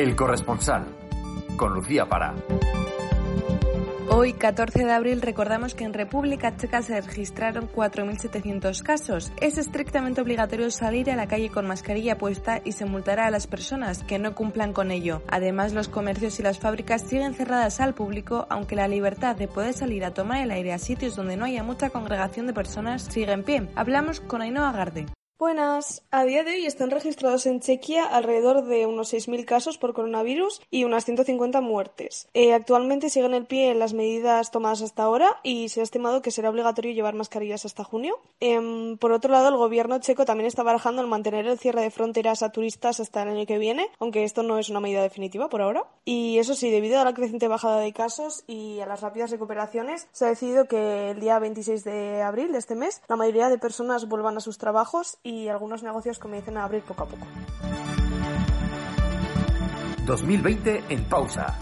El corresponsal, con Lucía Para. Hoy, 14 de abril, recordamos que en República Checa se registraron 4.700 casos. Es estrictamente obligatorio salir a la calle con mascarilla puesta y se multará a las personas que no cumplan con ello. Además, los comercios y las fábricas siguen cerradas al público, aunque la libertad de poder salir a tomar el aire a sitios donde no haya mucha congregación de personas sigue en pie. Hablamos con Ainhoa Garde. Buenas. A día de hoy están registrados en Chequia alrededor de unos 6.000 casos por coronavirus y unas 150 muertes. Eh, actualmente siguen el pie las medidas tomadas hasta ahora y se ha estimado que será obligatorio llevar mascarillas hasta junio. Em, por otro lado, el gobierno checo también está barajando el mantener el cierre de fronteras a turistas hasta el año que viene, aunque esto no es una medida definitiva por ahora. Y eso sí, debido a la creciente bajada de casos y a las rápidas recuperaciones, se ha decidido que el día 26 de abril de este mes la mayoría de personas vuelvan a sus trabajos algunos negocios comiencen a abrir poco a poco. 2020 en pausa.